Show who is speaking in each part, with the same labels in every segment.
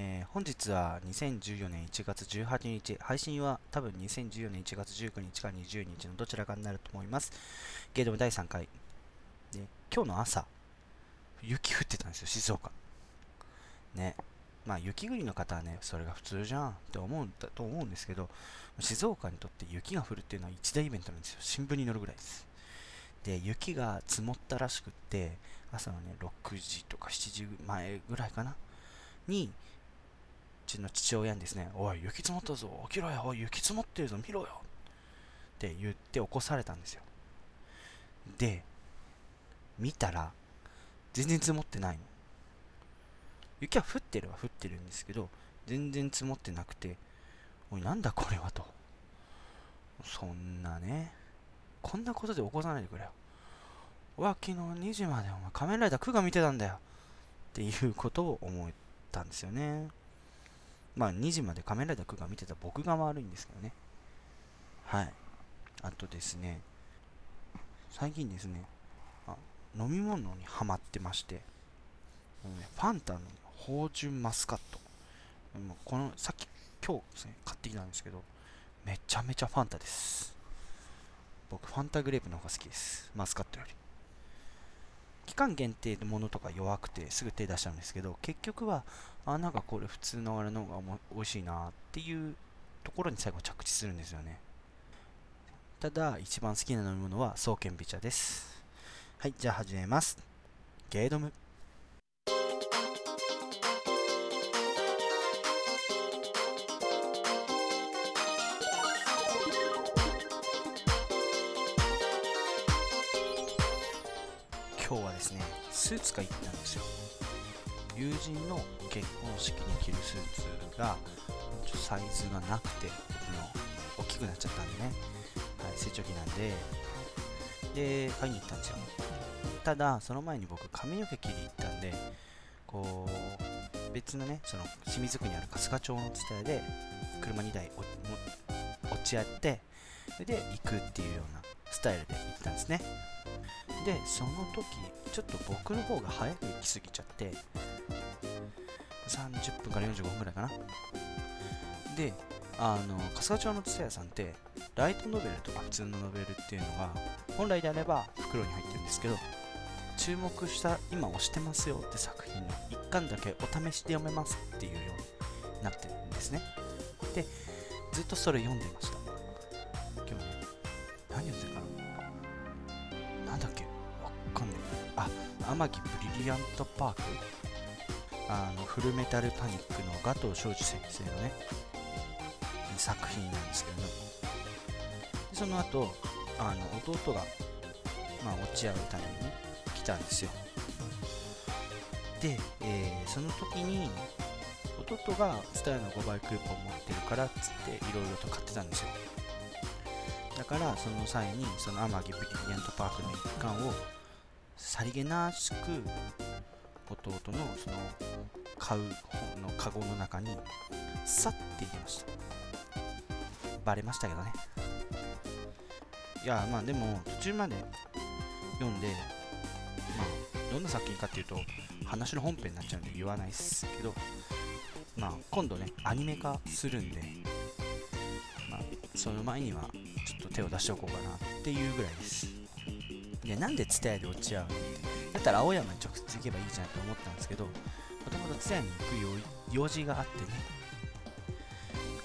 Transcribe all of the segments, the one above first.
Speaker 1: えー本日は2014年1月18日、配信は多分2014年1月19日か20日のどちらかになると思います。ゲードム第3回。で、今日の朝、雪降ってたんですよ、静岡。ね。まあ、雪国の方はね、それが普通じゃんって思うんだと思うんですけど、静岡にとって雪が降るっていうのは一大イベントなんですよ。新聞に載るぐらいです。で、雪が積もったらしくって、朝のね、6時とか7時前ぐらいかなに、ちの父親にですね、おい、雪積もったぞ、起きろよ、おい、雪積もってるぞ、見ろよって言って起こされたんですよ。で、見たら、全然積もってないの。雪は降ってるは降ってるんですけど、全然積もってなくて、おい、なんだこれはと。そんなね、こんなことで起こさないでくれよ。俺は昨日2時までお前仮面ライダークが見てたんだよ。っていうことを思ったんですよね。まあ2時まで仮面ライダークが見てた僕が悪いんですけどね。はい。あとですね、最近ですね、あ飲み物にハマってまして、ねファンタの芳醇マスカット。もうこの、さっき、今日ですね、買ってきたんですけど、めちゃめちゃファンタです。僕、ファンタグレープの方が好きです。マスカットより。期間限定のものとか弱くてすぐ手出しちゃうんですけど、結局は、あ、なんかこれ普通のあれの方が美味しいなっていうところに最後着地するんですよね。ただ、一番好きな飲み物は、双剣美茶です。はい、じゃあ始めます。ゲードム。スーツ買い行ったんですよ。友人の結婚式に着るスーツが、サイズがなくて、大きくなっちゃったんでね、はい、成長期なんで、で、買いに行ったんですよ。ただ、その前に僕、髪の毛切りに行ったんで、こう、別のね、その清水区にある春日町の伝えで、車2台落ち合って、それで行くっていうようなスタイルで行ったんですね。で、その時、ちょっと僕の方が早く行き過ぎちゃって、30分から45分ぐらいかな。で、あの、春日町の蔦屋さんって、ライトノベルとか普通のノベルっていうのが、本来であれば袋に入ってるんですけど、注目した、今押してますよって作品の一巻だけお試しで読めますっていうようになってるんですね。で、ずっとそれ読んでました。今日ね、何読んでるか天城ブリリアントパークあの、フルメタルパニックのガトー昌司先生のね、作品なんですけどね。でその後、あの、弟が、まあ、落ち合うためにね、来たんですよ。で、えーその時に、弟が TSUTAYA の5倍クーポン持ってるからっつっていろいろと買ってたんですよ。だから、その際に、その天城ブリリアントパークの一環を、さりげなしく、弟のその、買う方のカゴの中に、さって入れました。バレましたけどね。いや、まあでも、途中まで読んで、まあ、どんな作品かっていうと、話の本編になっちゃうんで言わないっすけど、まあ、今度ね、アニメ化するんで、まあ、その前には、ちょっと手を出しておこうかなっていうぐらいです。で、なんでツタヤで落ち合うのって、だったら青山に直接行けばいいじゃんと思ったんですけど、もともとツタヤに行く用事があってね、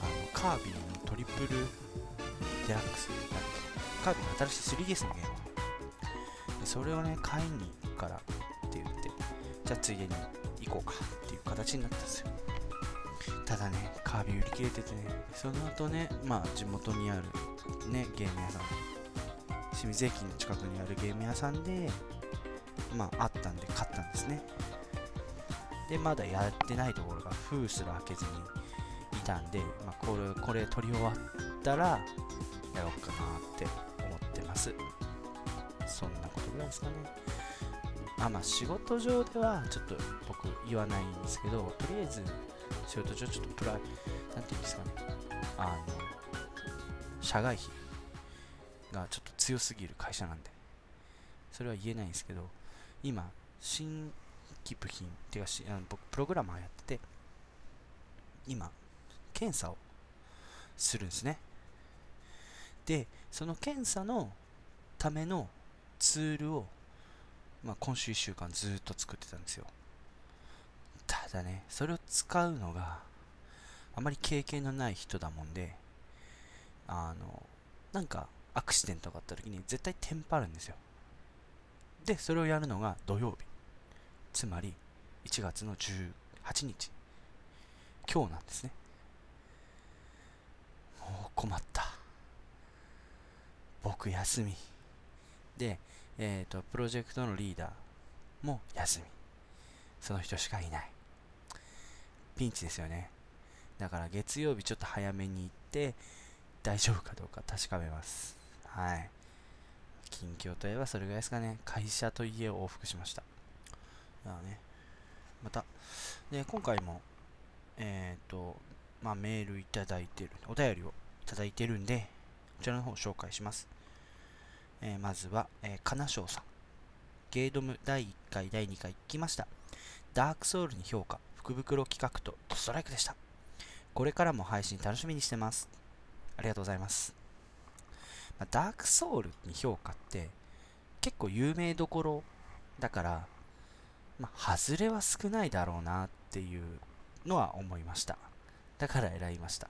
Speaker 1: あの、カービィのトリプルデラックスなんでカービィの新しい 3DS のゲーム。でそれをね買いに行くからって言ってじゃあついでに行こうかっていう形になったんですよ。ただねカービィ売り切れててね。その後ねまあ地元にあるねゲーム屋さん。清水駅の近くにあるゲーム屋さんでまああったんで買ったんですね。でまだやってないところが封すら開けずにいたんで、まあ、これこれ取り終わったらやろうかなって思ってます。そんなことぐらいですかね。あまあ仕事上ではちょっと僕言わないんですけどとりあえず仕事上ちょっとプライなんていうんですかね。あの社外費。がちょっと強すぎる会社なんで。それは言えないんですけど今新規部品っていうかしあの僕プログラマーやってて今検査をするんですね。でその検査のためのツールを、まあ、今週1週間ずっと作ってたんですよ。ただねそれを使うのがあまり経験のない人だもんであのなんかアクシデントがあった時に絶対テンパるんですよ。でそれをやるのが土曜日。つまり1月の18日。今日なんですね。もう困った。僕休み。でえっ、ー、とプロジェクトのリーダーも休み。その人しかいない。ピンチですよね。だから月曜日ちょっと早めに行って大丈夫かどうか確かめます。はい。近況といえばそれぐらいですかね。会社と家を往復しました。だね。またで今回もえっ、ー、とまあメールいただいてる。お便りをいただいてるんでこちらの方を紹介します。えー、まずは、えー、金賞さん。ゲードム第1回第2回来ました。ダークソウルに評価。福袋企画とドストライクでした。これからも配信楽しみにしてます。ありがとうございます。まあ、ダークソウルに評価って結構有名どころだから、まあ、外れは少ないだろうなっていうのは思いました。だから選びました。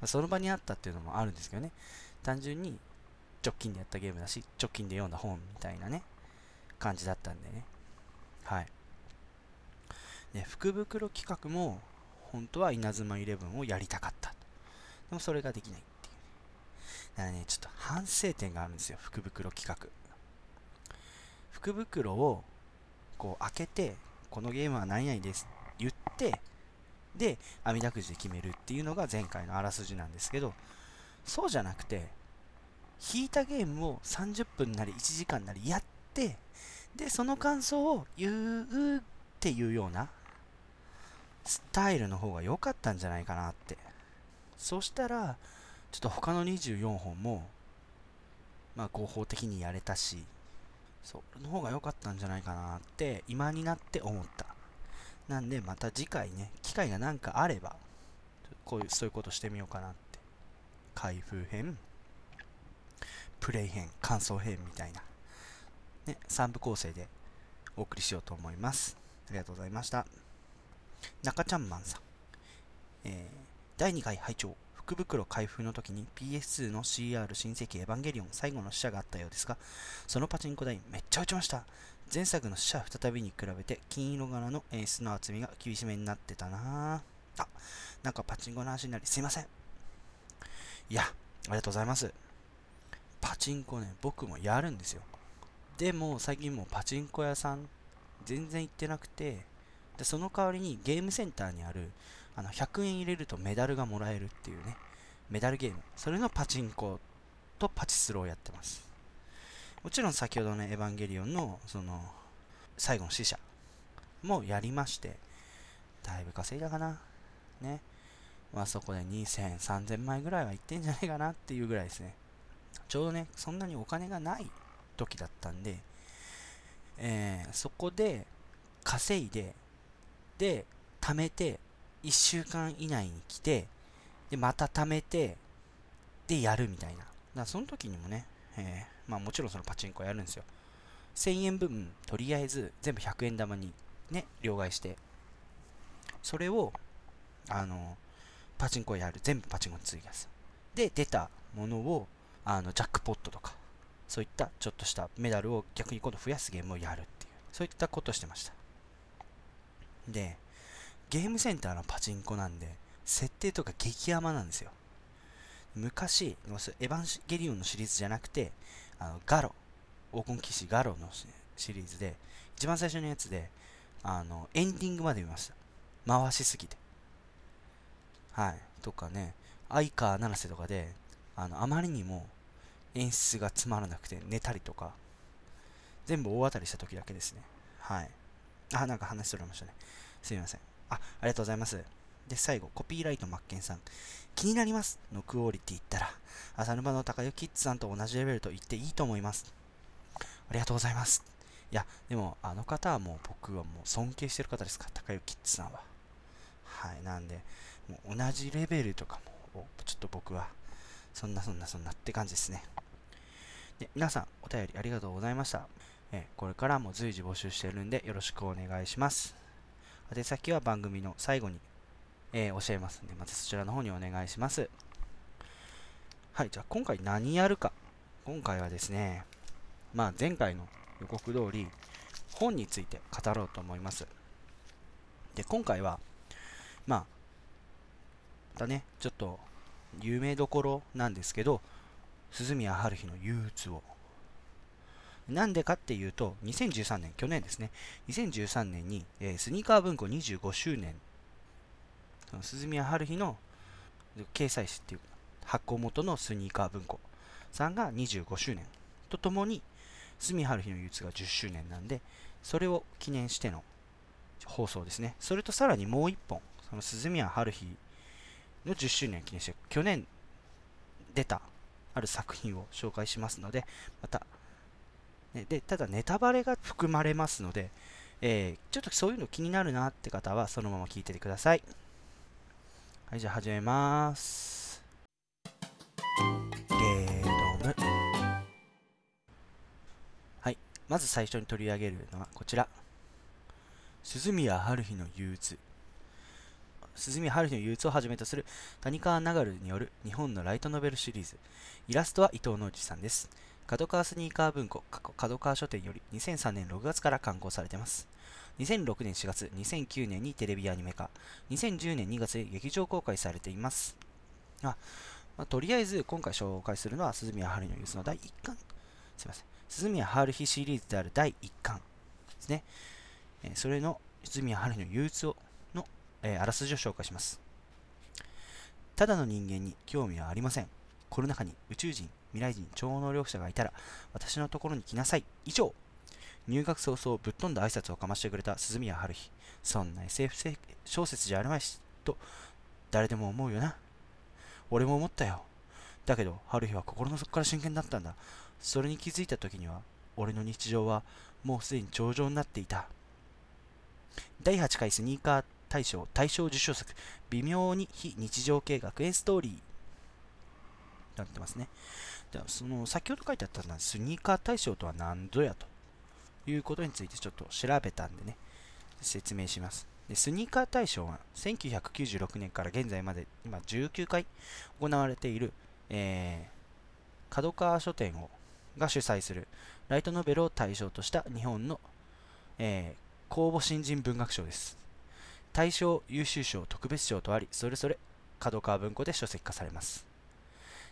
Speaker 1: まあ、その場にあったっていうのもあるんですけどね。単純に直近でやったゲームだし、直近で読んだ本みたいなね、感じだったんでね。はい。で、福袋企画も、本当は稲妻イレブンをやりたかった。でもそれができない、だからね、ちょっと反省点があるんですよ、福袋企画。福袋をこう開けて、このゲームは何々です。言って、で、網だくじで決めるっていうのが前回のあらすじなんですけど、そうじゃなくて、引いたゲームを30分なり1時間なりやって、で、その感想を言うっていうようなスタイルの方が良かったんじゃないかなって。そしたら、ちょっと他の24本も、まあ合法的にやれたし、その方が良かったんじゃないかなって今になって思った。なんでまた次回ね、機会がなんかあれば、こういう、そういうことしてみようかなって。開封編、プレイ編、感想編みたいな、ね、3部構成でお送りしようと思います。ありがとうございました。中ちゃんマンさん。えー第2回拝聴福袋開封の時に PS2 の CR 新世紀エヴァンゲリオン最後の死者があったようですが、そのパチンコ台めっちゃ打ちました。前作の死者再びに比べて金色柄の演出の厚みが厳しめになってたなあ、なんかパチンコの話になりすいません。いや、ありがとうございます。パチンコね、僕もやるんですよ。でも最近もうパチンコ屋さん全然行ってなくて、でその代わりにゲームセンターにあるあの100円入れるとメダルがもらえるっていうね、メダルゲーム。それのパチンコとパチスロをやってます。もちろん先ほどのエヴァンゲリオンの、その、最後の死者もやりまして、だいぶ稼いだかな。ね。まあそこで2000、3000枚ぐらいはいってんじゃないかなっていうぐらいですね。ちょうどね、そんなにお金がない時だったんで、えー、そこで稼いで、で、貯めて、1週間以内に来て、で、また貯めて、で、やるみたいな。だからその時にもね、えー、まあもちろんそのパチンコやるんですよ。1000円分、とりあえず全部100円玉にね、両替して、それを、あの、パチンコやる。全部パチンコに追加する。で、出たものを、あの、ジャックポットとか、そういったちょっとしたメダルを逆に今度増やすゲームをやるっていう、そういったことをしてました。で、ゲームセンターのパチンコなんで、設定とか激甘なんですよ。昔、エヴァンゲリオンのシリーズじゃなくて、あのガロ、黄金騎士ガロのシリーズで、一番最初のやつで、あの、エンディングまで見ました。回しすぎて。はい。とかね、相川七瀬とかで、あの、あまりにも演出がつまらなくて寝たりとか、全部大当たりした時だけですね。はい。あ、なんか話それましたね。すいません。あ、ありがとうございます。で、最後、コピーライトマッケンさん。気になりますのクオリティ言ったら、浅沼の高湯キッズさんと同じレベルと言っていいと思います。ありがとうございます。いや、でも、あの方はもう僕はもう尊敬してる方ですか？ら、高湯キッズさんは。はいなんでもう同じレベルとかもちょっと僕はそんなそんなそんなって感じですねで皆さんお便りありがとうございましたえこれからも随時募集してるんでよろしくお願いします宛先は番組の最後に、えー、教えますんでまたそちらの方にお願いします。はいじゃあ今回何やるか。今回はですねまあ前回の予告通り本について語ろうと思います。で今回はまあまたねちょっと有名どころなんですけど鈴宮春日の憂鬱をなんでかっていうと、2013年、去年ですね、2013年に、えー、スニーカー文庫25周年、その鈴宮春日の掲載誌っていう発行元のスニーカー文庫。さんが25周年。とともに、鈴宮春日の憂鬱が10周年なんで、それを記念しての放送ですね。それとさらにもう一本、その鈴宮春日の10周年を記念して、去年出たある作品を紹介しますので、またでただネタバレが含まれますので、えー、ちょっとそういうの気になるなって方はそのまま聞いててください。はい、じゃあ始めます。ゲードム。はい、まず最初に取り上げるのはこちら。鈴宮春日の憂鬱。鈴宮春日の憂鬱をはじめとする谷川流による日本のライトノベルシリーズ。イラストは伊藤農司さんです。角川スニーカー文庫、角川書店より2003年6月から刊行されています。2006年4月、2009年にテレビアニメ化、2010年2月で劇場公開されています。あ、まあ、とりあえず今回紹介するのは鈴宮春のユースの第1巻。すいません。鈴宮春日シリーズである第1巻ですね。えー、それの鈴宮春の憂鬱をの、えー、あらすじを紹介します。ただの人間に興味はありません。この中に宇宙人、未来人、超能力者がいたら、私のところに来なさい。以上。入学早々、ぶっ飛んだ挨拶をかましてくれた鈴宮春日。そんな SF 小説じゃあるまいし、と、誰でも思うよな。俺も思ったよ。だけど、春日は心の底から真剣だったんだ。それに気づいた時には、俺の日常はもうすでに頂上になっていた。第8回スニーカー大賞大賞受賞作、微妙に非日常系学園ストーリー。なってますね。でその先ほど書いてあったのはスニーカー大賞とは何ぞやということについてちょっと調べたんでね、説明します。でスニーカー大賞は1996年から現在まで今19回行われている、えー、角川書店をが主催するライトノベルを対象とした日本の、えー、公募新人文学賞です。大賞、優秀賞、特別賞とあり、それぞれ角川文庫で書籍化されます。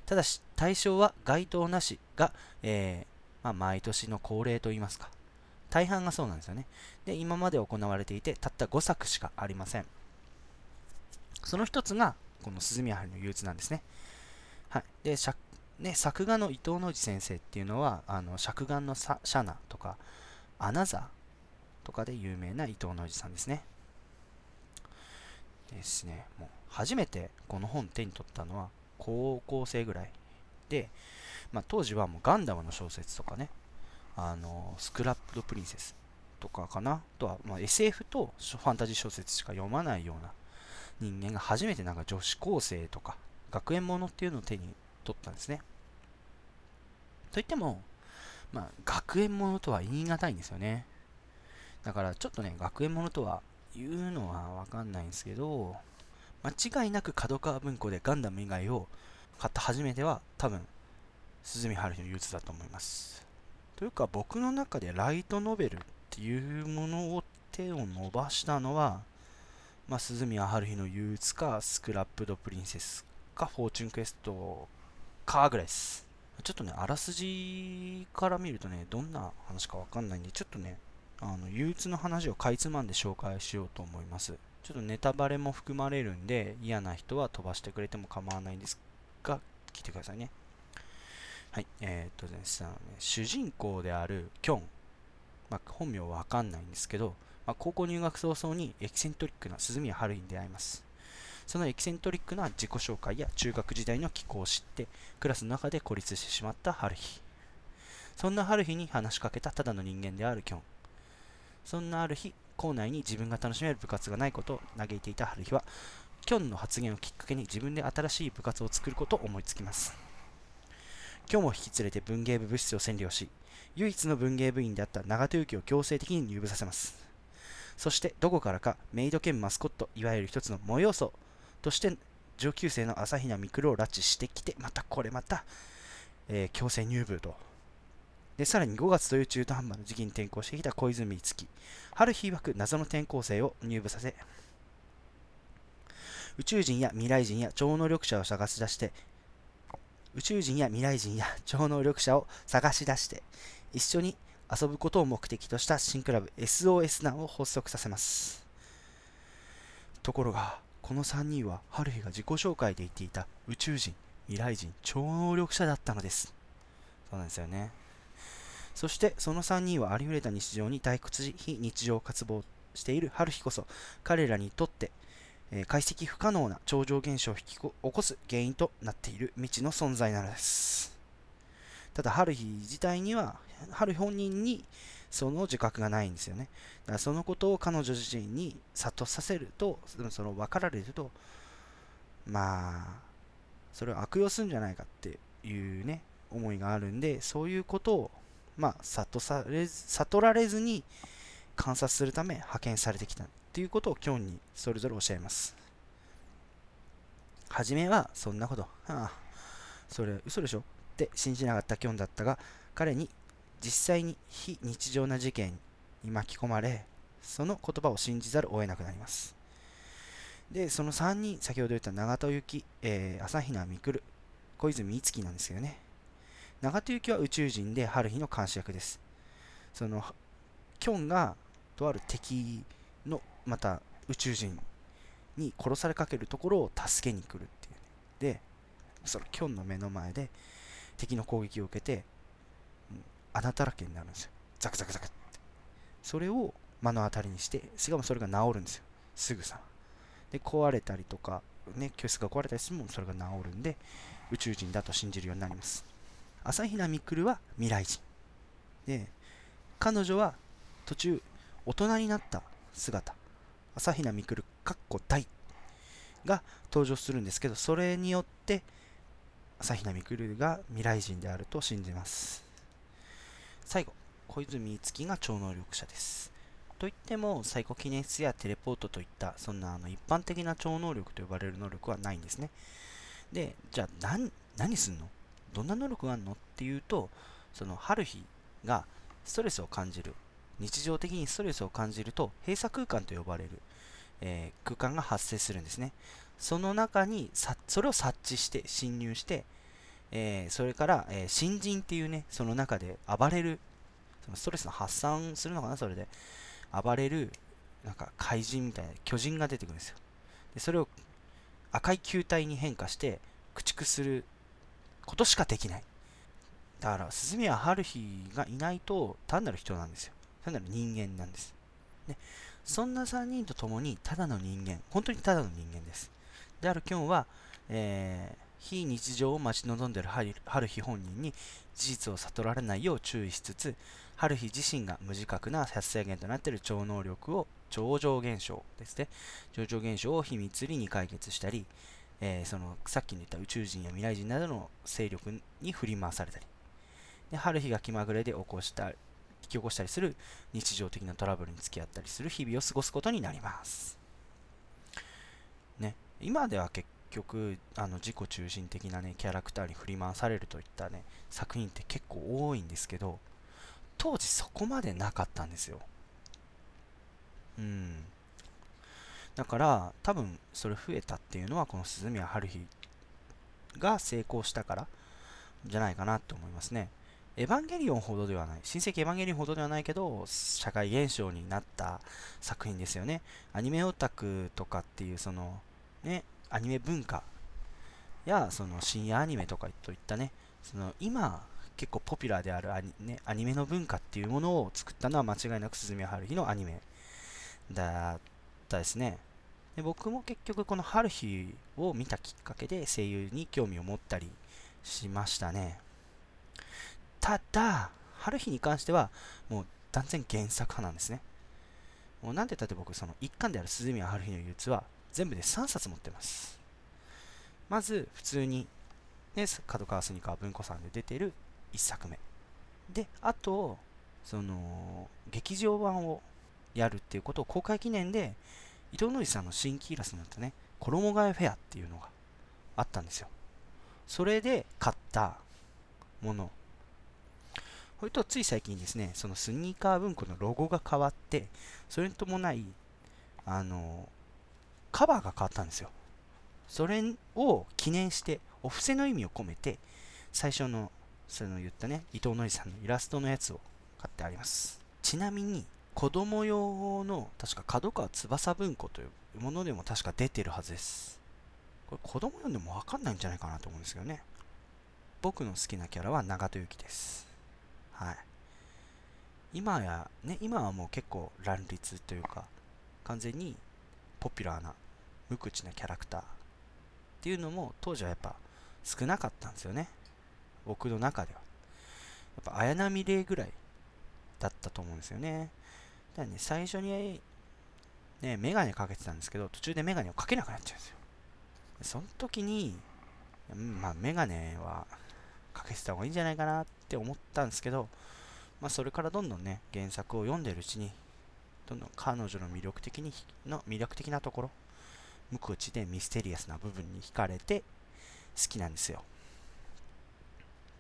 Speaker 1: ただし、対象は該当なしが、えー、まあ、毎年の恒例といいますか。大半がそうなんですよね。で、今まで行われていて、たった5作しかありません。その一つが、この鈴宮春の憂鬱なんですね。はい。で、ね、作画の伊藤野次先生っていうのは、あの尺眼のシャナとか、アナザーとかで有名な伊藤野次さんですね。ですね、もう初めてこの本手に取ったのは、高校生ぐらいで、まあ、当時はもうガンダムの小説とかね、あのスクラップドプリンセスとかかな、とは、ま、SF とファンタジー小説しか読まないような人間が初めてなんか女子高生とか学園ものっていうのを手に取ったんですね。といっても、まあ、学園ものとは言い難いんですよね。だからちょっとね、学園ものとは言うのはわかんないんですけど、間違いなく角川文庫でガンダム以外を買った初めては多分鈴見春日の憂鬱だと思います。というか僕の中でライトノベルっていうものを手を伸ばしたのは、まあ、鈴宮春日の憂鬱かスクラップドプリンセスかフォーチュンクエストかぐらいです。ちょっとねあらすじから見るとねどんな話かわかんないんでちょっとねあの憂鬱の話をかいつまんで紹介しようと思います。ちょっとネタバレも含まれるんで、嫌な人は飛ばしてくれても構わないんですが、聞いてくださいね。はい、えー、っとですね、主人公であるキョン、まあ、本名はわかんないんですけど、まあ、高校入学早々にエキセントリックな鈴宮春日に出会います。そのエキセントリックな自己紹介や中学時代の気候を知って、クラスの中で孤立してしまった春日。そんな春日に話しかけたただの人間であるキョン。そんなある日、校内に自分が楽しめる部活がないことを嘆いていた春日はキョンの発言をきっかけに自分で新しい部活を作ることを思いつきます。今日も引き連れて文芸部部室を占領し唯一の文芸部員であった長門由紀を強制的に入部させます。そしてどこからかメイド兼マスコットいわゆる一つの模様層として上級生の朝比奈未来を拉致してきてまたこれまた、えー、強制入部と。でさらに5月という中途半端な時期に転校してきた小泉月春日曰く謎の転校生を入部させ宇宙人や未来人や超能力者を探し出して宇宙人や未来人や超能力者を探し出して一緒に遊ぶことを目的とした新クラブ SOS 団を発足させます。ところがこの3人は春日が自己紹介で言っていた宇宙人未来人超能力者だったのです。そうなんですよね。そしてその3人はありふれた日常に退屈し非日常活動している春日こそ彼らにとってえ解析不可能な超常現象を引き起こす原因となっている未知の存在なのです。ただ、春日自体には、春本人にその自覚がないんですよね。だからそのことを彼女自身に悟させると、その分かられると、まあ、それを悪用するんじゃないかっていうね、思いがあるんで、そういうことを、まあ、悟され悟られずに観察するため派遣されてきたっていうことをキョンにそれぞれ教えます。はじめはそんなこと、はあ、それ嘘でしょ？って信じなかったキョンだったが、彼に実際に非日常な事件に巻き込まれ、その言葉を信じざるを得なくなります。で、その3人、先ほど言った長門行き、えー、朝比奈未来、小泉つ月なんですけどね。長門行きは宇宙人で春日の監視役です。その、キョンがとある敵のまた宇宙人に殺されかけるところを助けに来るっていう、でそのキョンの目の前で敵の攻撃を受けて穴だらけになるんですよ。ザクザクザクって。それを目の当たりにしてしかもそれが治るんですよ。すぐさで壊れたりとかね教室が壊れたりしてもそれが治るんで宇宙人だと信じるようになります。朝比奈未来は未来人。で彼女は途中大人になった姿。朝比奈未来かっこ大が登場するんですけどそれによって朝比奈未来が未来人であると信じます。最後小泉月が超能力者です。といってもサイコキネシスやテレポートといったそんなあの一般的な超能力と呼ばれる能力はないんですね。でじゃあ何何すんの？どんな能力があるの？っていうとその春日がストレスを感じる。日常的にストレスを感じると閉鎖空間と呼ばれる、えー、空間が発生するんですね。その中にそれを察知して侵入して、えー、それから、えー、新人っていうねその中で暴れるそのストレスの発散するのかなそれで。暴れるなんか怪人みたいな巨人が出てくるんですよ。でそれを赤い球体に変化して駆逐することしかできないだから鈴宮春日がいないと単なる人なんですよ単なる人間なんです。ね、そんな3人と共に、ただの人間、本当にただの人間です。であるキョンは、えー、非日常を待ち望んでいる春日本人に事実を悟られないよう注意しつつ、春日自身が無自覚な発生源となっている超能力を超常現象ですね。超常現象を秘密裏に解決したり、えー、そのさっきの言った宇宙人や未来人などの勢力に振り回されたり、で春日が気まぐれで起こした引き起こしたりする日常的なトラブルに付き合ったりする日々を過ごすことになります。ね、今では結局あの自己中心的な、ね、キャラクターに振り回されるといった、ね、作品って結構多いんですけど当時そこまでなかったんですよ。うん。だから多分それ増えたっていうのはこの鈴宮春日が成功したからじゃないかなと思いますね。エヴァンゲリオンほどではない、親戚エヴァンゲリオンほどではないけど、社会現象になった作品ですよね。アニメオタクとかっていう、その、ね、アニメ文化や、その深夜アニメとかといったね、その今、結構ポピュラーであるアニ,、ね、アニメの文化っていうものを作ったのは間違いなく鈴宮春日のアニメだたですね。で僕も結局この春日を見たきっかけで声優に興味を持ったりしましたね。ただ、春日に関しては、もう断然原作派なんですね。もうなんでだって僕その一巻である鈴宮春日の憂鬱は全部で3冊持ってますまず普通にね角川スニカー文庫さんで出てる1作目であとその劇場版をやるっていうことを公開記念で伊藤のりさんの新規イラストになったね衣替えフェアっていうのがあったんですよ。それで買ったもの。それとつい最近ですねそのスニーカー文庫のロゴが変わってそれに伴いあのカバーが変わったんですよ。それを記念してお布施の意味を込めて最初のその言ったね伊藤のりさんのイラストのやつを買ってあります。ちなみに子供用の確か角川翼文庫というものでも確か出てるはずです。これ子供読んでもわかんないんじゃないかなと思うんですけどね。僕の好きなキャラは長門由紀です。はい。今やね今はもう結構乱立というか完全にポピュラーな無口なキャラクターっていうのも当時はやっぱ少なかったんですよね。僕の中では。やっぱ綾波レイぐらいだったと思うんですよね。だね最初にねメガネかけてたんですけど途中でメガネをかけなくなっちゃうんですよ。その時にまあメガネはかけてた方がいいんじゃないかなって思ったんですけどまあそれからどんどんね原作を読んでるうちにどんどん彼女の魅力的にの魅力的なところ無口でミステリアスな部分に惹かれて好きなんですよ。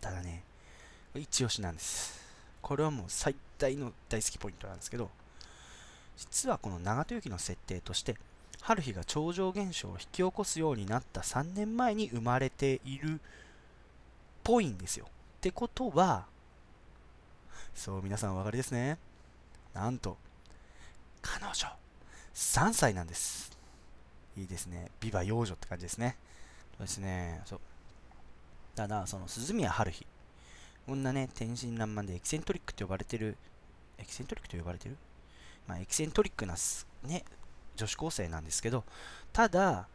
Speaker 1: ただね一押しなんです。これはもう最大の大好きポイントなんですけど実はこの長門由紀の設定として春日が超常現象を引き起こすようになった3年前に生まれているっぽいんですよ。ってことはそう皆さんお分かりですね。なんと彼女3歳なんです。いいですね。ビバ幼女って感じですね。そうですね。そう。ただその鈴宮春日こんなね天真爛漫でエキセントリックと呼ばれてるエキセントリックと呼ばれてる？まあエキセントリックなね女子高生なんですけどただ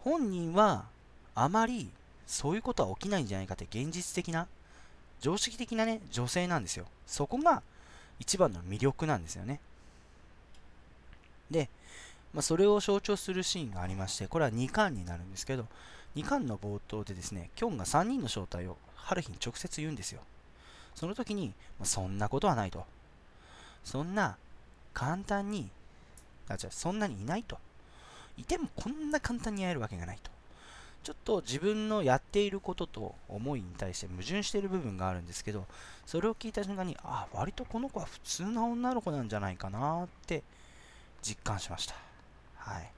Speaker 1: 本人はあまりそういうことは起きないんじゃないかって現実的な常識的なね女性なんですよ。そこが一番の魅力なんですよね。で、まあ、それを象徴するシーンがありましてこれは2巻になるんですけど2巻の冒頭でですねキョンが3人の正体を春日に直接言うんですよ。その時に、まあ、そんなことはないと。そんな簡単にあじゃそんなにいないと。いてもこんな簡単に会えるわけがないと。ちょっと自分のやっていることと思いに対して矛盾している部分があるんですけどそれを聞いた瞬間にあ割とこの子は普通な女の子なんじゃないかなって実感しました。はい。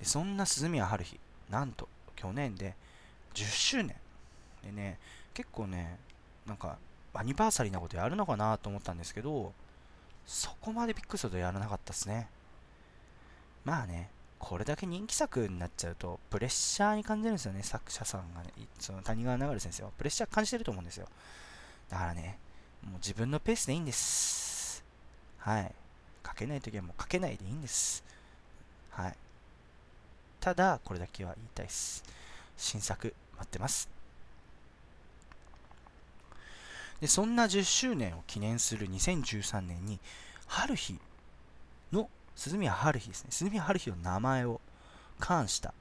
Speaker 1: でそんな鈴宮春日なんと去年で10周年。でね結構ねなんかアニバーサリーなことやるのかなと思ったんですけどそこまでビッグソードやらなかったですね。まあねこれだけ人気作になっちゃうとプレッシャーに感じるんですよね。作者さんがね。その谷川流先生は。プレッシャー感じてると思うんですよ。だからねもう自分のペースでいいんです。はい。書けない時はもう書けないでいいんです。はい。ただこれだけは言いたいです。新作待ってます。でそんな10周年を記念する2013年に春日の鈴宮春日ですね。鈴宮春日の名前を冠した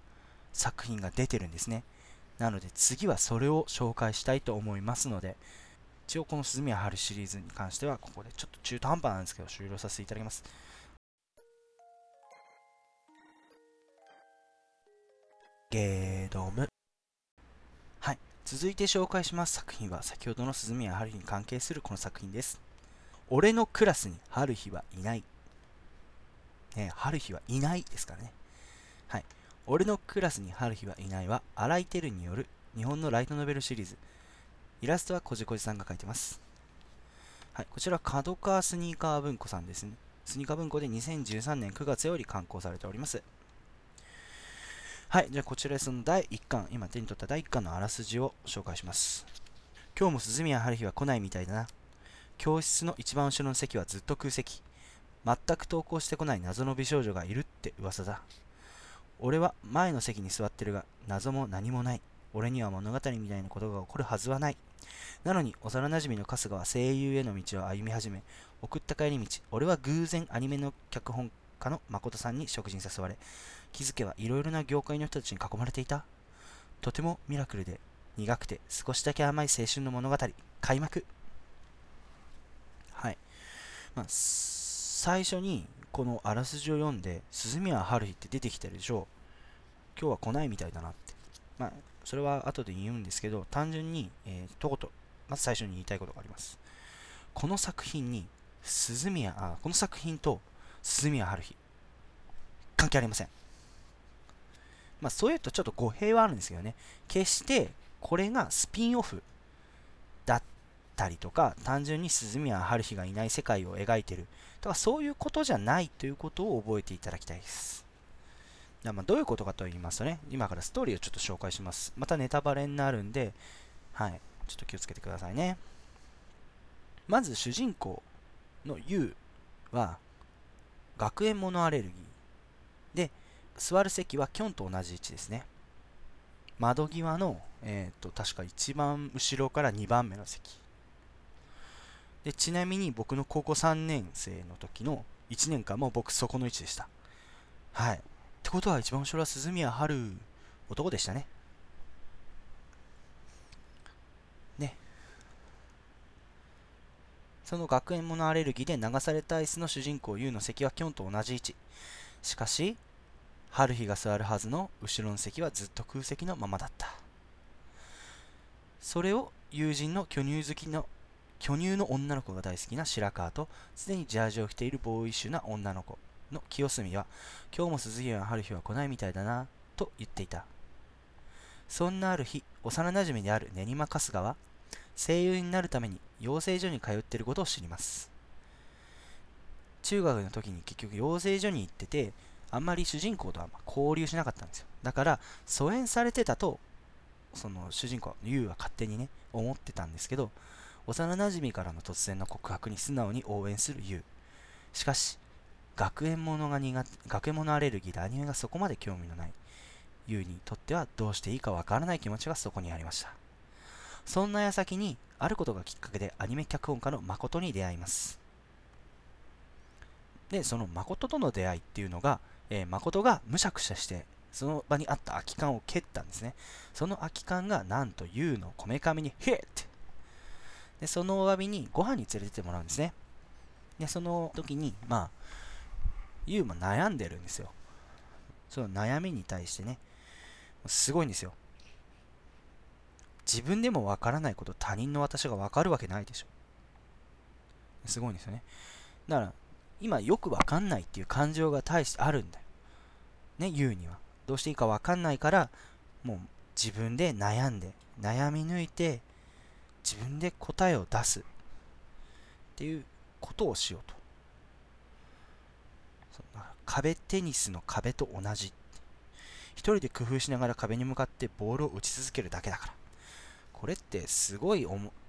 Speaker 1: 作品が出てるんですね。なので次はそれを紹介したいと思いますので一応この鈴宮春シリーズに関してはここでちょっと中途半端なんですけど終了させていただきます。ゲードム。続いて紹介します作品は先ほどの鈴宮春日に関係するこの作品です俺のクラスに春日はいないね、春日はいないですからね。はい。俺のクラスに春日はいないは、荒井照による日本のライトノベルシリーズ。イラストはこじこじさんが描いてます。はい。こちら、角川スニーカー文庫さんですね。スニーカー文庫で2013年9月より刊行されております。はい。じゃあ、こちらその第1巻、今手に取った第1巻のあらすじを紹介します。今日も鈴宮春日は来ないみたいだな。教室の一番後ろの席はずっと空席。全く投稿してこない謎の美少女がいるって噂だ。俺は前の席に座ってるが、謎も何もない。俺には物語みたいなことが起こるはずはない。なのに、幼馴染の春日は声優への道を歩み始め、送った帰り道、俺は偶然アニメの脚本家の誠さんに食事に誘われ気づけばいろいろな業界の人たちに囲まれていた。とてもミラクルで苦くて少しだけ甘い青春の物語。開幕。はい、まあ、最初にこのあらすじを読んで鈴宮春日って出てきてるでしょう。今日は来ないみたいだなって。まあそれは後で言うんですけど単純に、えー、とことまず最初に言いたいことがあります。この作品に鈴宮あこの作品と鈴宮春日関係ありません。まあそういうとちょっと語弊はあるんですけどね。決してこれがスピンオフだったりとか単純に鈴宮春日がいない世界を描いてるとかそういうことじゃないということを覚えていただきたいです。まあどういうことかと言いますとね今からストーリーをちょっと紹介します。またネタバレになるんではいちょっと気をつけてくださいね。まず主人公の U は学園モノアレルギー。座る席はキョンと同じ位置ですね。窓際の、えーと、確か一番後ろから2番目の席。でちなみに僕の高校3年生の時の1年間も僕そこの位置でした。はい。ってことは一番後ろは鈴宮春男でしたね。ね。その学園モノアレルギーで流されたアイスの主人公 U の席はキョンと同じ位置。しかし春日が座るはずの後ろの席はずっと空席のままだった。それを友人の巨乳好きの巨乳の女の子が大好きな白川と常にジャージを着ているボーイッシュな女の子の清澄は今日も鈴木は春日は来ないみたいだなと言っていた。そんなある日幼なじみである練馬春日は声優になるために養成所に通っていることを知ります。中学の時に結局養成所に行っててあんまり主人公とは交流しなかったんですよ。だから、疎遠されてたと、その主人公、ユウは勝手にね、思ってたんですけど、幼馴染からの突然の告白に素直に応援するユウ。しかし、学園ものが苦、学園ものアレルギーでアニメがそこまで興味のないユウにとってはどうしていいかわからない気持ちがそこにありました。そんな矢先に、あることがきっかけでアニメ脚本家の誠に出会います。で、その誠との出会いっていうのが、えー、誠がむしゃくしゃして、その場にあった空き缶を蹴ったんですね。その空き缶がなんと U のこめかみにヒッで、そのお詫びにご飯に連れてってもらうんですね。で、その時に、まあ、U も悩んでるんですよ。その悩みに対してね、すごいんですよ。自分でもわからないこと他人の私がわかるわけないでしょ。すごいんですよね。だから、今よくわかんないっていう感情が大してあるんだよ。ね、言うには。どうしていいかわかんないから、もう自分で悩んで、悩み抜いて、自分で答えを出すっていうことをしようと。壁テニスの壁と同じ。一人で工夫しながら壁に向かってボールを打ち続けるだけだから。これってすごいいい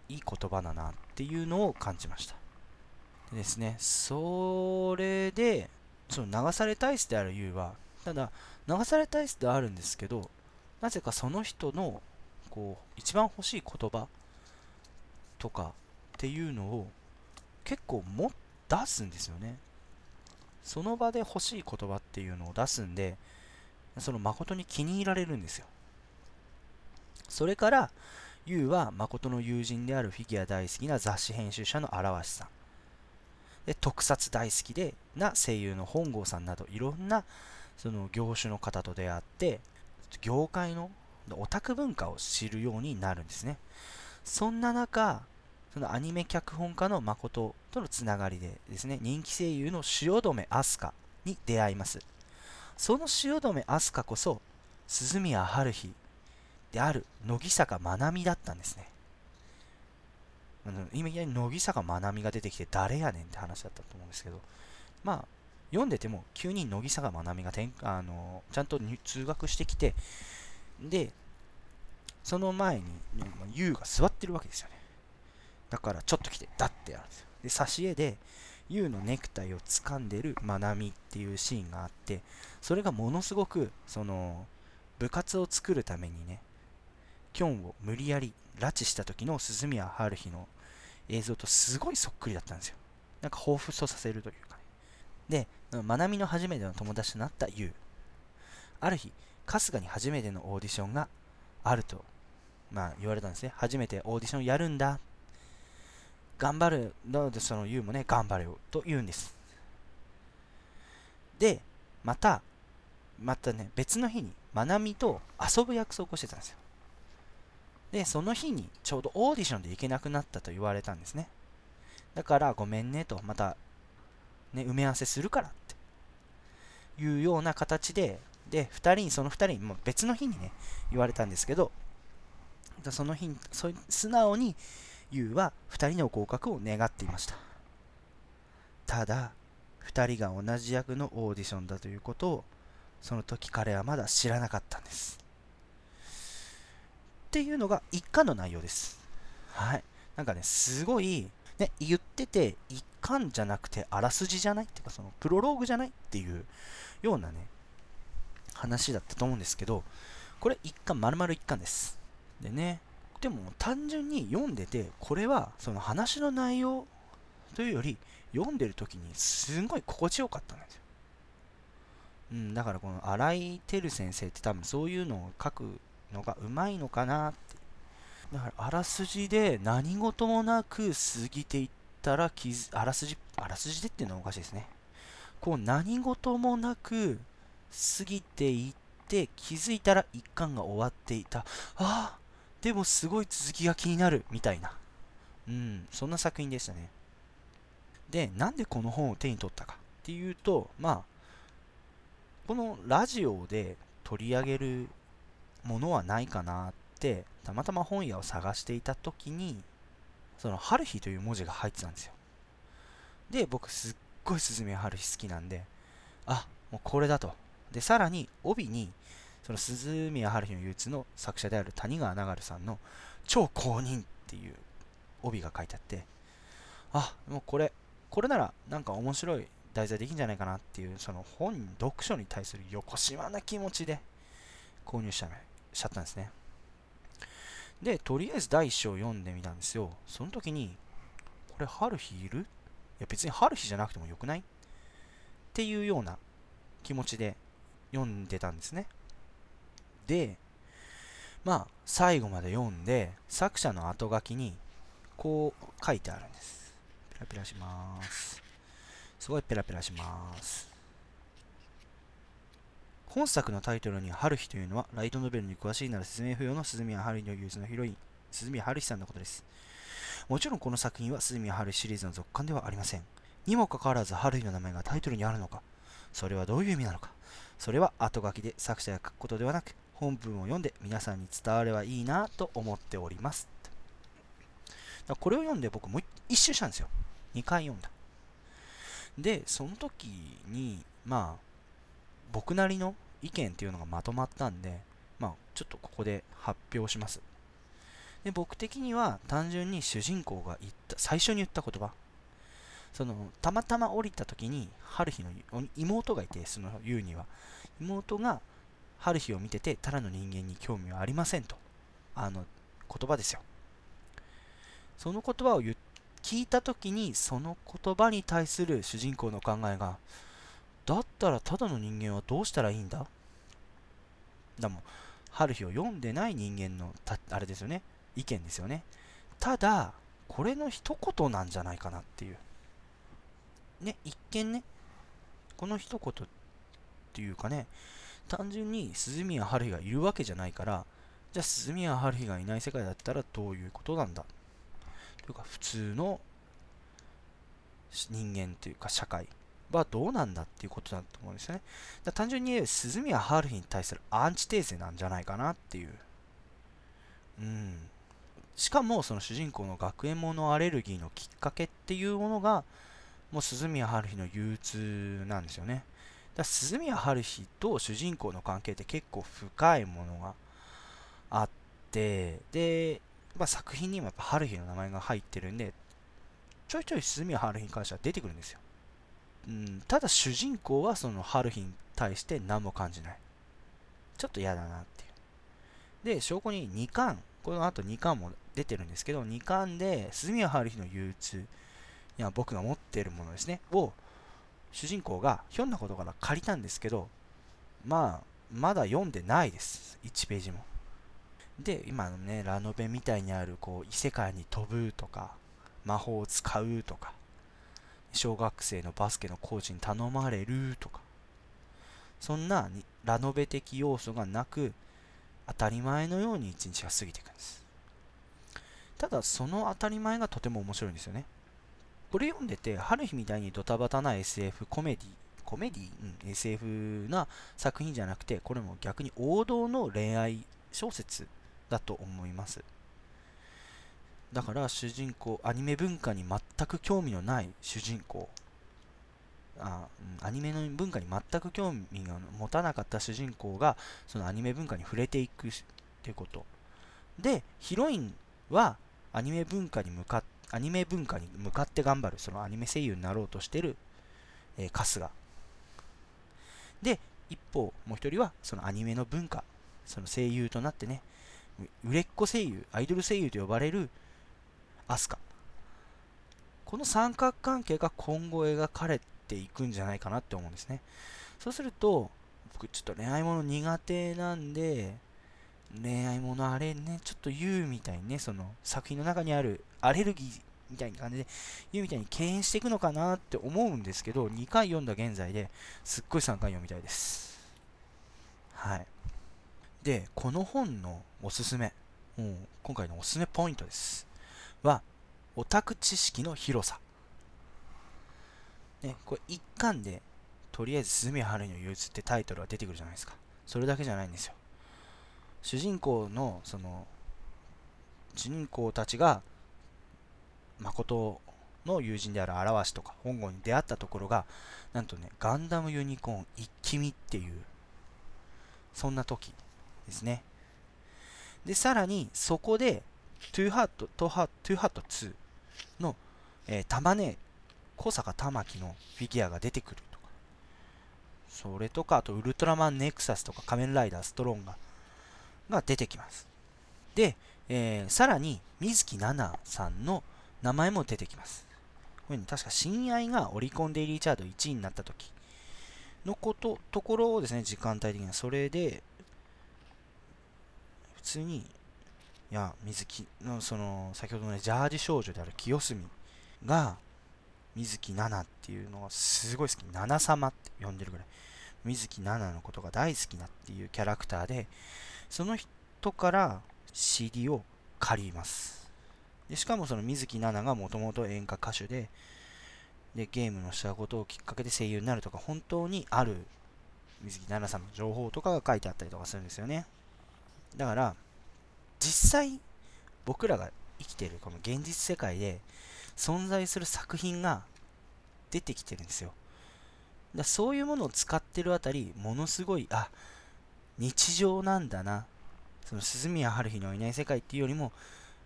Speaker 1: 言葉だなっていうのを感じました。でですね、それで、その流され体質である U は、ただ、流され体質ではあるんですけど、なぜかその人の、こう、一番欲しい言葉とかっていうのを結構も出すんですよね。その場で欲しい言葉っていうのを出すんで、その誠に気に入られるんですよ。それから、ユウは誠の友人であるフィギュア大好きな雑誌編集者の荒鷲さん。で特撮大好きでな声優の本郷さんなどいろんなその業種の方と出会って業界のオタク文化を知るようになるんですね。そんな中そのアニメ脚本家の誠とのつながりでですね人気声優の汐留飛鳥に出会います。その汐留飛鳥こそ鈴宮春日である乃木坂まなみだったんですね。今いきなり乃木坂まなみが出てきて誰やねんって話だったと思うんですけど、まあ、読んでても急に乃木坂まなみがてんあのちゃんと通学してきて、で、その前に、優が座ってるわけですよね。だから、ちょっと来て、だってやるんですよ。で、挿絵で、優のネクタイを掴んでるまなみっていうシーンがあって、それがものすごく、その、部活を作るためにね、キョンを無理やり拉致した時の鈴宮春日の映像とすごいそっくりだったんですよ。なんか彷彿とさせるというかね。で、まなみの初めての友達となった優ある日春日に初めてのオーディションがあると、まあ、言われたんですね。初めてオーディションやるんだ。頑張る。なのでその優もね頑張れよと言うんです。でまたまたね別の日にまなみと遊ぶ約束をしてたんですよ。でその日にちょうどオーディションで行けなくなったと言われたんですね。だからごめんねとまたね埋め合わせするからって。いうような形でで2人にその2人にも別の日にね言われたんですけどその日にそ素直に優は2人の合格を願っていました。ただ2人が同じ役のオーディションだということをその時彼はまだ知らなかったんです。っていうのが一巻の内容です。はい。なんかねすごいね言ってて一巻じゃなくてあらすじじゃない？っていうかそのプロローグじゃない？っていうようなね話だったと思うんですけどこれ一巻丸々一巻です。でねでも単純に読んでてこれはその話の内容というより読んでる時にすごい心地よかったんですよ。うん、だからこの新井照先生って多分そういうのを書くのがうまいのかなって。だからあらすじで何事もなく過ぎていったら気づあらすじ、あらすじでっていうのはおかしいですね。こう何事もなく過ぎていって気づいたら一巻が終わっていた。ああでもすごい続きが気になるみたいな。うん、そんな作品でしたね。で、なんでこの本を手に取ったかっていうと、まあ、このラジオで取り上げるものはないかなって、たまたま本屋を探していた時に、その、春日という文字が入ってたんですよ。で、僕すっごい鈴宮春日好きなんで、あ、もうこれだと。で、さらに帯に、その鈴宮春日の憂鬱の作者である谷川流さんの超公認っていう帯が書いてあって、あ、もうこれ、これならなんか面白い題材できんじゃないかなっていう、その本、読書に対するよこしまな気持ちで購入しちゃしちゃったんですね。で、とりあえず第1章読んでみたんですよ。その時に、これ、春日いる？いや、別に春日じゃなくてもよくない？っていうような気持ちで読んでたんですね。で、まあ、最後まで読んで、作者の後書きに、こう書いてあるんです。ペラペラします。すごいペラペラします。本作のタイトルに春日というのは、ライトノベルに詳しいなら説明不要の鈴宮春日の憂鬱のヒロイン、鈴宮春日さんのことです。もちろんこの作品は鈴宮春日シリーズの続刊ではありません。にもかかわらず春日の名前がタイトルにあるのか、それはどういう意味なのか、それは後書きで作者が書くことではなく、本文を読んで皆さんに伝わればいいなと思っております。これを読んで僕もう一周したんですよ。2回読んだ。で、その時に、まあ、僕なりの意見っていうのがまとまったんで、まあ、ちょっとここで発表します。で僕的には単純に主人公が言った最初に言った言葉。そのたまたま降りた時に春日の妹がいてその優には。妹が春日を見ててただの人間に興味はありませんと。あの言葉ですよ。その言葉を言聞いた時にその言葉に対する主人公の考えがだったらただの人間はどうしたらいいんだ？だもん。春日を読んでない人間のたあれですよね。意見ですよね。ただこれの一言なんじゃないかなっていう。ね一見ね。この一言っていうかね。単純に鈴宮春日がいるわけじゃないから。じゃあ鈴宮春日がいない世界だったらどういうことなんだ？というか普通の人間というか社会。はどうなんだっていうことだと思うんですね。だ単純に言えば鈴宮春日に対するアンチテーゼなんじゃないかなっていう。うん。しかもその主人公の学園ものアレルギーのきっかけっていうものがもう鈴宮春日の憂鬱なんですよね。だ鈴宮春日と主人公の関係って結構深いものがあってでまあ、作品にもやっぱ春日の名前が入ってるんで、ちょいちょい鈴宮春日に関しては出てくるんですよ。うん、ただ主人公はその春日に対して何も感じない。ちょっと嫌だなっていう。で、証拠に2巻、この後2巻も出てるんですけど、2巻で鈴宮春日の憂鬱、いや僕が持ってるものですね、を主人公がひょんなことから借りたんですけど、まあ、まだ読んでないです。1ページも。で、今のね、ラノベみたいにある、こう、異世界に飛ぶとか、魔法を使うとか、小学生のバスケのコーチに頼まれるとか、そんなラノベ的要素がなく、当たり前のように一日が過ぎていくんです。ただ、その当たり前がとても面白いんですよね。これ読んでて、春日みたいにドタバタな SF コメディ、コメディ、うん、SF な作品じゃなくて、これも逆に王道の恋愛小説だと思います。だから主人公、アニメ文化に全く興味のない主人公、あアニメの文化に全く興味が持たなかった主人公がそのアニメ文化に触れていくってこと。でヒロインはアニメ文化に向かっアニメ文化に向かって頑張るそのアニメ声優になろうとしてる、えー、春日。で一方もう一人はそのアニメの文化その声優となってね売れっ子声優アイドル声優と呼ばれるアスカこの三角関係が今後描かれていくんじゃないかなって思うんですね。そうすると、僕ちょっと恋愛もの苦手なんで、恋愛ものあれね、ちょっと言うみたいにね、その作品の中にあるアレルギーみたいな感じで言うみたいに敬遠していくのかなって思うんですけど、2回読んだ現在ですっごい3回読みたいです。はい。で、この本のおすすめ、もう今回のおすすめポイントです。は、オタク知識の広さ。ね、これ一巻で、とりあえず鈴宮春の憂鬱ってタイトルが出てくるじゃないですか。それだけじゃないんですよ。主人公の、その、主人公たちが、誠の友人である荒鷲とか本郷に出会ったところが、なんとね、ガンダムユニコーン一気見っていう、そんな時ですね。で、さらに、そこで、トゥーハート、トゥーハート2の、えー、タマ姉向坂環のフィギュアが出てくるとか、それとか、あとウルトラマンネクサスとか仮面ライダーストロンガが出てきます。で、えー、さらに水木奈々さんの名前も出てきます。これ、確か親愛がオリコンデイリーチャート1位になった時のこと、ところをですね、時間帯的にはそれで、普通に、や、水木の、その、先ほどの、ね、ジャージ少女である清澄が、水木奈々っていうのがすごい好き。奈々様って呼んでるぐらい。水木奈々のことが大好きなっていうキャラクターで、その人から CD を借ります。でしかもその水木奈々がもともと演歌歌手で、で、ゲームのしたことをきっかけで声優になるとか、本当にある水木奈々さんの情報とかが書いてあったりとかするんですよね。だから、実際、僕らが生きてるこの現実世界で、存在する作品が出てきてるんですよ。だそういうものを使ってるあたり、ものすごい、あ、日常なんだな。その鈴宮春日のいない世界っていうよりも、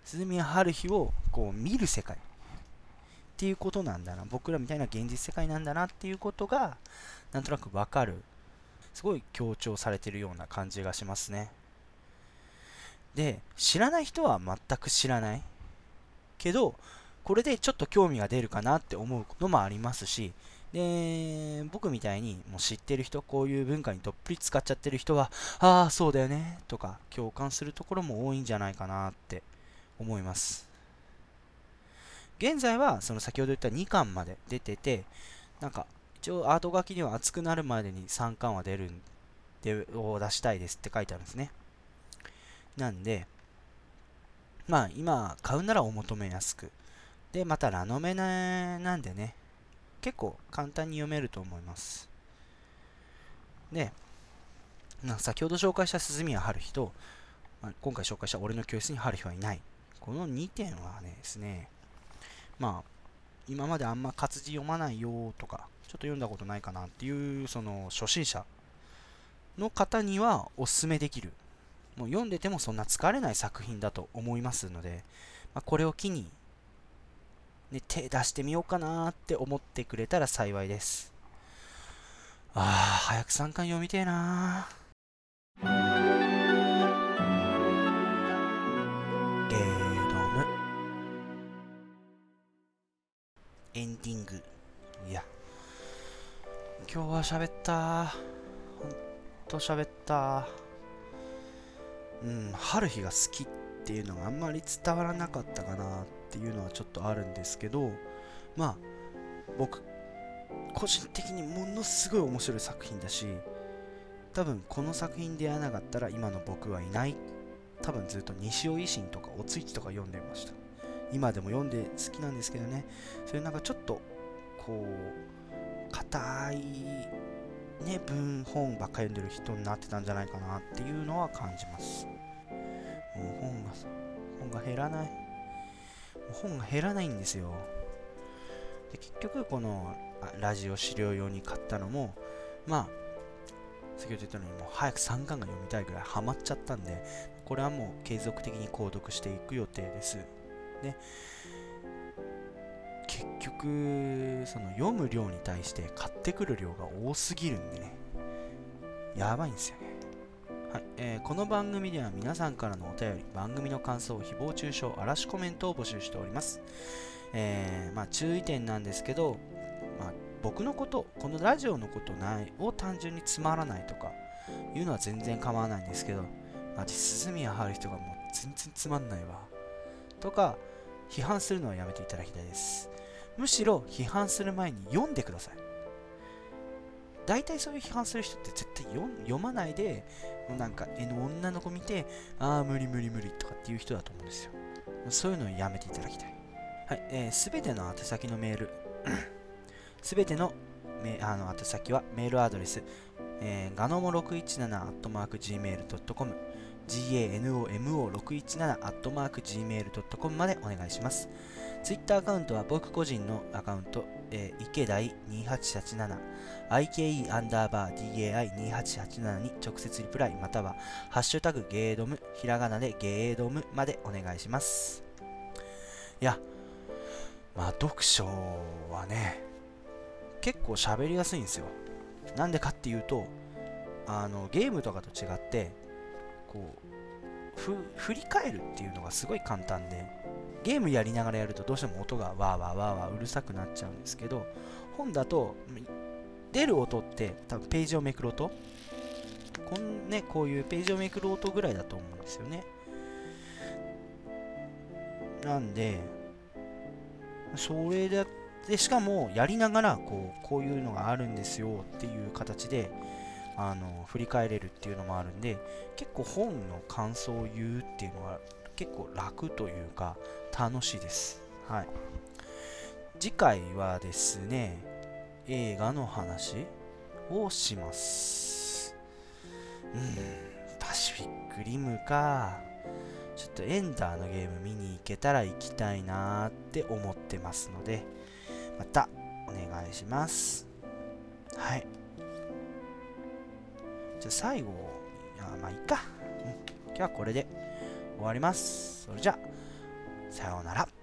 Speaker 1: 鈴宮春日をこう見る世界っていうことなんだな。僕らみたいな現実世界なんだなっていうことが、なんとなくわかる。すごい強調されてるような感じがしますね。で、知らない人は全く知らない。けど、これでちょっと興味が出るかなって思うのもありますし、で、僕みたいにもう知ってる人、こういう文化にどっぷり使っちゃってる人は、ああ、そうだよね、とか共感するところも多いんじゃないかなって思います。現在は、その先ほど言った2巻まで出てて、なんか、一応アート書きには熱くなるまでに3巻は出るんで、を出したいですって書いてあるんですね。なんで、まあ今買うならお求めやすく、で、またラノメなんでね、結構簡単に読めると思います。で、ま先ほど紹介した鈴宮春日と、今回紹介した俺の教室に春日はいない。この2点はねですね、まあ、今まであんま活字読まないよとか、ちょっと読んだことないかなっていう、その初心者の方にはおすすめできる。もう読んでてもそんな疲れない作品だと思いますので、まあ、これを機にね、手出してみようかなって思ってくれたら幸いです。ああ、早く3巻読みてえなゲーム。エンディング。いや今日は喋ったほんと喋ったうん。春日が好きっていうのがあんまり伝わらなかったかなっていうのはちょっとあるんですけどまあ僕個人的にものすごい面白い作品だし多分この作品でやらなかったら今の僕はいない。多分ずっと西尾維新とかおついちとか読んでました。今でも読んで好きなんですけどね。それなんかちょっとこう硬いね文本ばっかり読んでる人になってたんじゃないかなっていうのは感じます。もう本が本が減らない。もう本が減らないんですよ。で結局このラジオ資料用に買ったのもまあ先ほど言ったようにもう早く3巻が読みたいぐらいハマっちゃったんでこれはもう継続的に購読していく予定です。で結局その読む量に対して買ってくる量が多すぎるんでね。やばいんですよね。はいえー、この番組では皆さんからのお便り、番組の感想、誹謗中傷、嵐コメントを募集しております。えー、まあ、注意点なんですけど、まあ、僕のこと、このラジオのことないを単純につまらないとかいうのは全然構わないんですけど、マジ涼みやはる人がもう全然つまんないわ。とか、批判するのはやめていただきたいです。むしろ批判する前に読んでください。大体そういう批判する人って絶対読まないで、もうなんか絵の女の子見て、ああ、無理無理無理とかっていう人だと思うんですよ。そういうのをやめていただきたい。はい、えー、ての宛先のメール、すべてのめあの宛先はメールアドレス、えー、ガノモ 617-gmail.com ganomo617-gmail.com までお願いします。Twitter アカウントは僕個人のアカウント、えー、池台2887 IKE アンダーバー DAI2887 に直接リプライまたはハッシュタグゲードムひらがなでゲードムまでお願いします。いや、まあ読書はね、結構喋りやすいんですよ。なんでかっていうと、あのゲームとかと違って、こう振り返るっていうのがすごい簡単でゲームやりながらやるとどうしても音がわーわーわーわーうるさくなっちゃうんですけど本だと出る音って多分ページをめくる音こん、ね、こういうページをめくる音ぐらいだと思うんですよね。なんでそれででしかもやりながらこうこういうのがあるんですよっていう形であの振り返れるっていうのもあるんで結構本の感想を言うっていうのは結構楽というか楽しいです。はい。次回はですね、映画の話をします。うん、パシフィックリムか。ちょっとエンダーのゲーム見に行けたら行きたいなーって思ってますので、またお願いします。はい。じゃあ最後、いやまあいいか、うん。今日はこれで終わります。それじゃあ、さようなら。